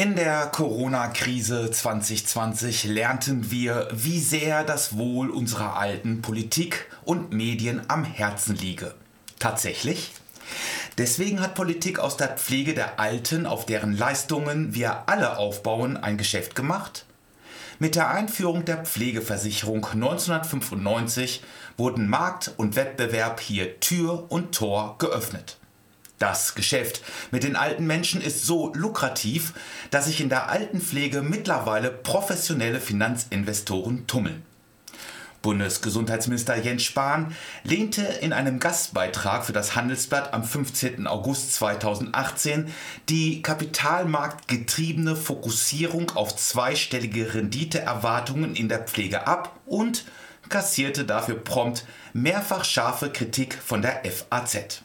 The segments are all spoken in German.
In der Corona-Krise 2020 lernten wir, wie sehr das Wohl unserer Alten Politik und Medien am Herzen liege. Tatsächlich? Deswegen hat Politik aus der Pflege der Alten, auf deren Leistungen wir alle aufbauen, ein Geschäft gemacht? Mit der Einführung der Pflegeversicherung 1995 wurden Markt und Wettbewerb hier Tür und Tor geöffnet. Das Geschäft mit den alten Menschen ist so lukrativ, dass sich in der Altenpflege mittlerweile professionelle Finanzinvestoren tummeln. Bundesgesundheitsminister Jens Spahn lehnte in einem Gastbeitrag für das Handelsblatt am 15. August 2018 die kapitalmarktgetriebene Fokussierung auf zweistellige Renditeerwartungen in der Pflege ab und kassierte dafür prompt mehrfach scharfe Kritik von der FAZ.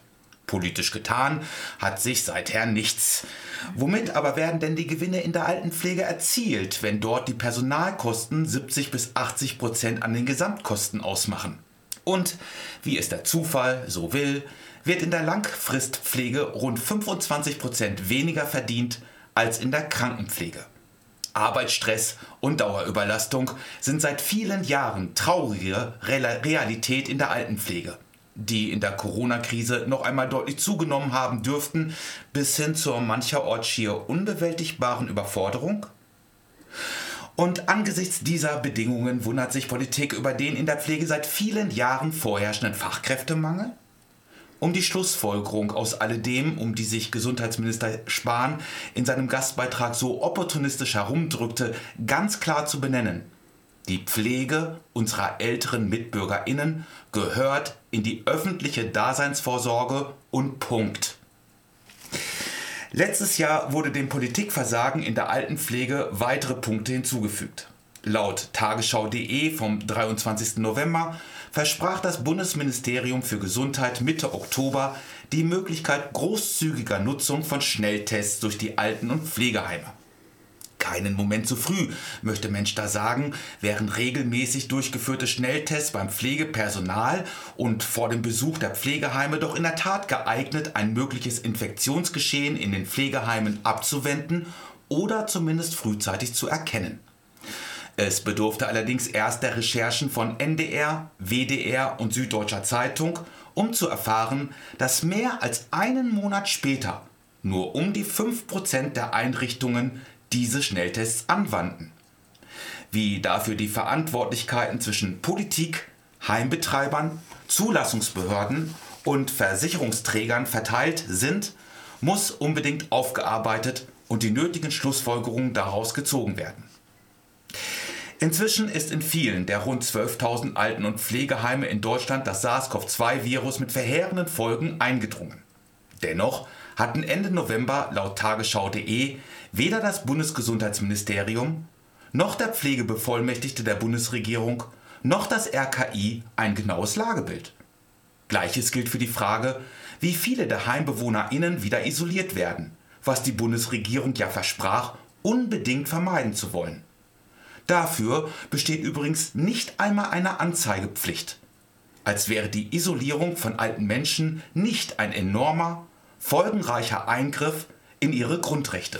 Politisch getan hat sich seither nichts. Womit aber werden denn die Gewinne in der Altenpflege erzielt, wenn dort die Personalkosten 70 bis 80 Prozent an den Gesamtkosten ausmachen? Und wie es der Zufall so will, wird in der Langfristpflege rund 25 Prozent weniger verdient als in der Krankenpflege. Arbeitsstress und Dauerüberlastung sind seit vielen Jahren traurige Realität in der Altenpflege die in der Corona-Krise noch einmal deutlich zugenommen haben dürften, bis hin zur mancherorts schier unbewältigbaren Überforderung? Und angesichts dieser Bedingungen wundert sich Politik über den in der Pflege seit vielen Jahren vorherrschenden Fachkräftemangel? Um die Schlussfolgerung aus alledem, um die sich Gesundheitsminister Spahn in seinem Gastbeitrag so opportunistisch herumdrückte, ganz klar zu benennen – die Pflege unserer älteren Mitbürgerinnen gehört in die öffentliche Daseinsvorsorge und Punkt. Letztes Jahr wurde dem Politikversagen in der Altenpflege weitere Punkte hinzugefügt. Laut tagesschau.de vom 23. November versprach das Bundesministerium für Gesundheit Mitte Oktober die Möglichkeit großzügiger Nutzung von Schnelltests durch die Alten- und Pflegeheime keinen Moment zu früh, möchte Mensch da sagen, während regelmäßig durchgeführte Schnelltests beim Pflegepersonal und vor dem Besuch der Pflegeheime doch in der Tat geeignet, ein mögliches Infektionsgeschehen in den Pflegeheimen abzuwenden oder zumindest frühzeitig zu erkennen. Es bedurfte allerdings erst der Recherchen von NDR, WDR und Süddeutscher Zeitung, um zu erfahren, dass mehr als einen Monat später nur um die 5% der Einrichtungen diese Schnelltests anwandten. Wie dafür die Verantwortlichkeiten zwischen Politik, Heimbetreibern, Zulassungsbehörden und Versicherungsträgern verteilt sind, muss unbedingt aufgearbeitet und die nötigen Schlussfolgerungen daraus gezogen werden. Inzwischen ist in vielen der rund 12.000 Alten- und Pflegeheime in Deutschland das SARS-CoV-2-Virus mit verheerenden Folgen eingedrungen. Dennoch hatten Ende November laut tagesschau.de weder das Bundesgesundheitsministerium noch der Pflegebevollmächtigte der Bundesregierung noch das RKI ein genaues Lagebild. Gleiches gilt für die Frage, wie viele der HeimbewohnerInnen wieder isoliert werden, was die Bundesregierung ja versprach, unbedingt vermeiden zu wollen. Dafür besteht übrigens nicht einmal eine Anzeigepflicht. Als wäre die Isolierung von alten Menschen nicht ein enormer, folgenreicher Eingriff in ihre Grundrechte.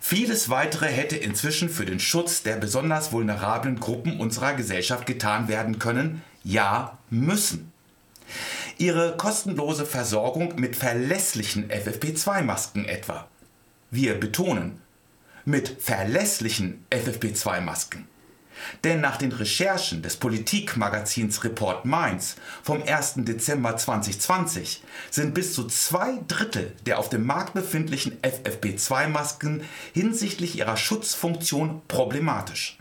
Vieles weitere hätte inzwischen für den Schutz der besonders vulnerablen Gruppen unserer Gesellschaft getan werden können, ja müssen. Ihre kostenlose Versorgung mit verlässlichen FFP2-Masken etwa. Wir betonen, mit verlässlichen FFP2-Masken. Denn nach den Recherchen des Politikmagazins Report Mainz vom 1. Dezember 2020 sind bis zu zwei Drittel der auf dem Markt befindlichen FFP2-Masken hinsichtlich ihrer Schutzfunktion problematisch.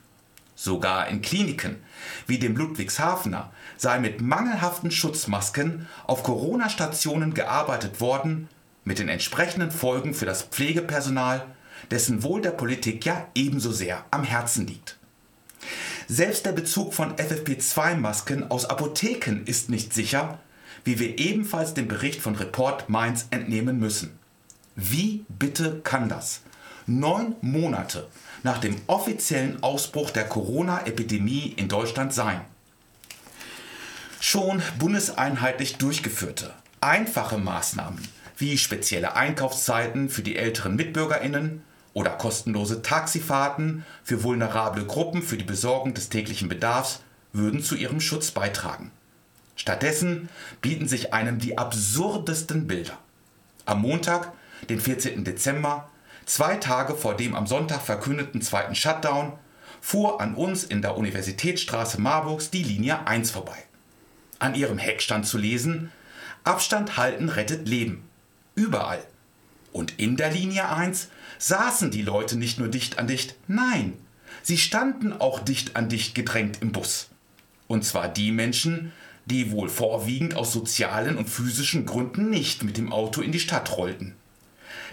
Sogar in Kliniken wie dem Ludwigshafener sei mit mangelhaften Schutzmasken auf Corona-Stationen gearbeitet worden, mit den entsprechenden Folgen für das Pflegepersonal, dessen Wohl der Politik ja ebenso sehr am Herzen liegt. Selbst der Bezug von FFP2-Masken aus Apotheken ist nicht sicher, wie wir ebenfalls dem Bericht von Report Mainz entnehmen müssen. Wie bitte kann das? Neun Monate nach dem offiziellen Ausbruch der Corona-Epidemie in Deutschland sein. Schon bundeseinheitlich durchgeführte, einfache Maßnahmen wie spezielle Einkaufszeiten für die älteren Mitbürgerinnen oder kostenlose Taxifahrten für vulnerable Gruppen für die Besorgung des täglichen Bedarfs würden zu ihrem Schutz beitragen. Stattdessen bieten sich einem die absurdesten Bilder. Am Montag, den 14. Dezember, zwei Tage vor dem am Sonntag verkündeten zweiten Shutdown, fuhr an uns in der Universitätsstraße Marburgs die Linie 1 vorbei. An ihrem Heck stand zu lesen: Abstand halten rettet Leben. Überall. Und in der Linie 1 saßen die Leute nicht nur dicht an dicht, nein, sie standen auch dicht an dicht gedrängt im Bus. Und zwar die Menschen, die wohl vorwiegend aus sozialen und physischen Gründen nicht mit dem Auto in die Stadt rollten.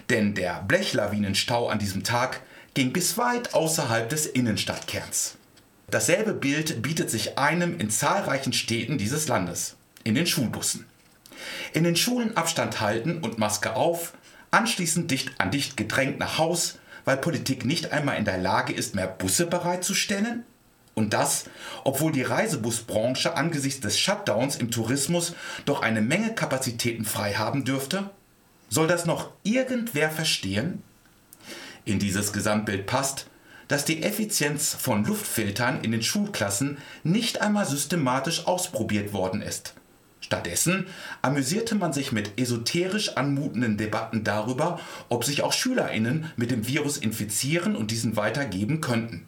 Denn der Blechlawinenstau an diesem Tag ging bis weit außerhalb des Innenstadtkerns. Dasselbe Bild bietet sich einem in zahlreichen Städten dieses Landes, in den Schulbussen. In den Schulen Abstand halten und Maske auf, anschließend dicht an dicht gedrängt nach Haus, weil Politik nicht einmal in der Lage ist, mehr Busse bereitzustellen? Und das, obwohl die Reisebusbranche angesichts des Shutdowns im Tourismus doch eine Menge Kapazitäten frei haben dürfte? Soll das noch irgendwer verstehen? In dieses Gesamtbild passt, dass die Effizienz von Luftfiltern in den Schulklassen nicht einmal systematisch ausprobiert worden ist. Stattdessen amüsierte man sich mit esoterisch anmutenden Debatten darüber, ob sich auch Schülerinnen mit dem Virus infizieren und diesen weitergeben könnten.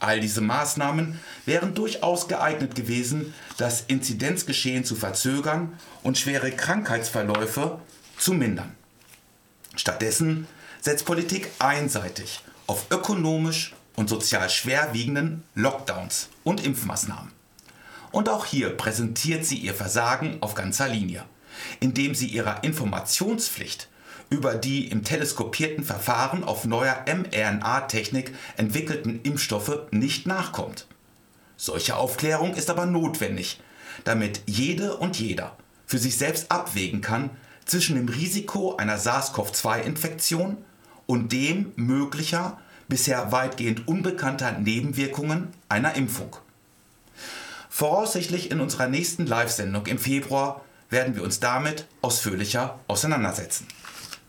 All diese Maßnahmen wären durchaus geeignet gewesen, das Inzidenzgeschehen zu verzögern und schwere Krankheitsverläufe zu mindern. Stattdessen setzt Politik einseitig auf ökonomisch und sozial schwerwiegenden Lockdowns und Impfmaßnahmen. Und auch hier präsentiert sie ihr Versagen auf ganzer Linie, indem sie ihrer Informationspflicht über die im teleskopierten Verfahren auf neuer mRNA-Technik entwickelten Impfstoffe nicht nachkommt. Solche Aufklärung ist aber notwendig, damit jede und jeder für sich selbst abwägen kann zwischen dem Risiko einer SARS-CoV-2-Infektion und dem möglicher, bisher weitgehend unbekannter Nebenwirkungen einer Impfung. Voraussichtlich in unserer nächsten Live-Sendung im Februar werden wir uns damit ausführlicher auseinandersetzen.